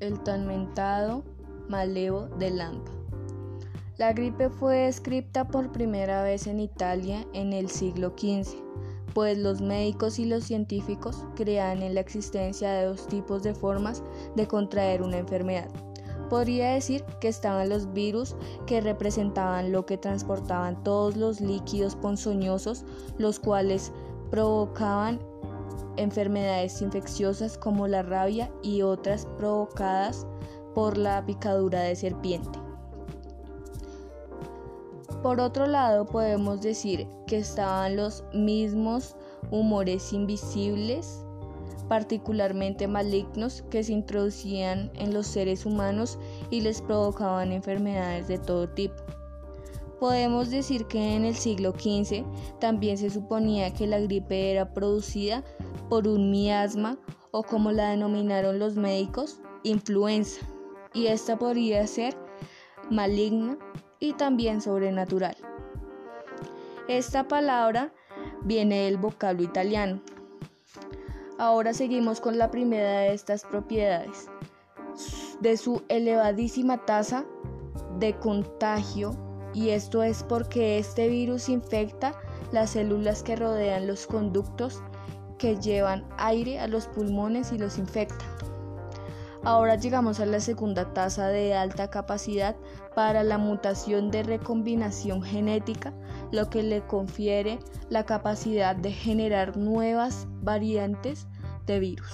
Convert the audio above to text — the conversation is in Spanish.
el tan mentado malevo de Lampa. La gripe fue descrita por primera vez en Italia en el siglo XV, pues los médicos y los científicos creían en la existencia de dos tipos de formas de contraer una enfermedad. Podría decir que estaban los virus que representaban lo que transportaban todos los líquidos ponzoñosos, los cuales provocaban enfermedades infecciosas como la rabia y otras provocadas por la picadura de serpiente. Por otro lado, podemos decir que estaban los mismos humores invisibles, particularmente malignos, que se introducían en los seres humanos y les provocaban enfermedades de todo tipo. Podemos decir que en el siglo XV también se suponía que la gripe era producida por un miasma o como la denominaron los médicos, influenza, y esta podría ser maligna y también sobrenatural. Esta palabra viene del vocablo italiano. Ahora seguimos con la primera de estas propiedades. De su elevadísima tasa de contagio y esto es porque este virus infecta las células que rodean los conductos que llevan aire a los pulmones y los infecta. Ahora llegamos a la segunda tasa de alta capacidad para la mutación de recombinación genética, lo que le confiere la capacidad de generar nuevas variantes de virus.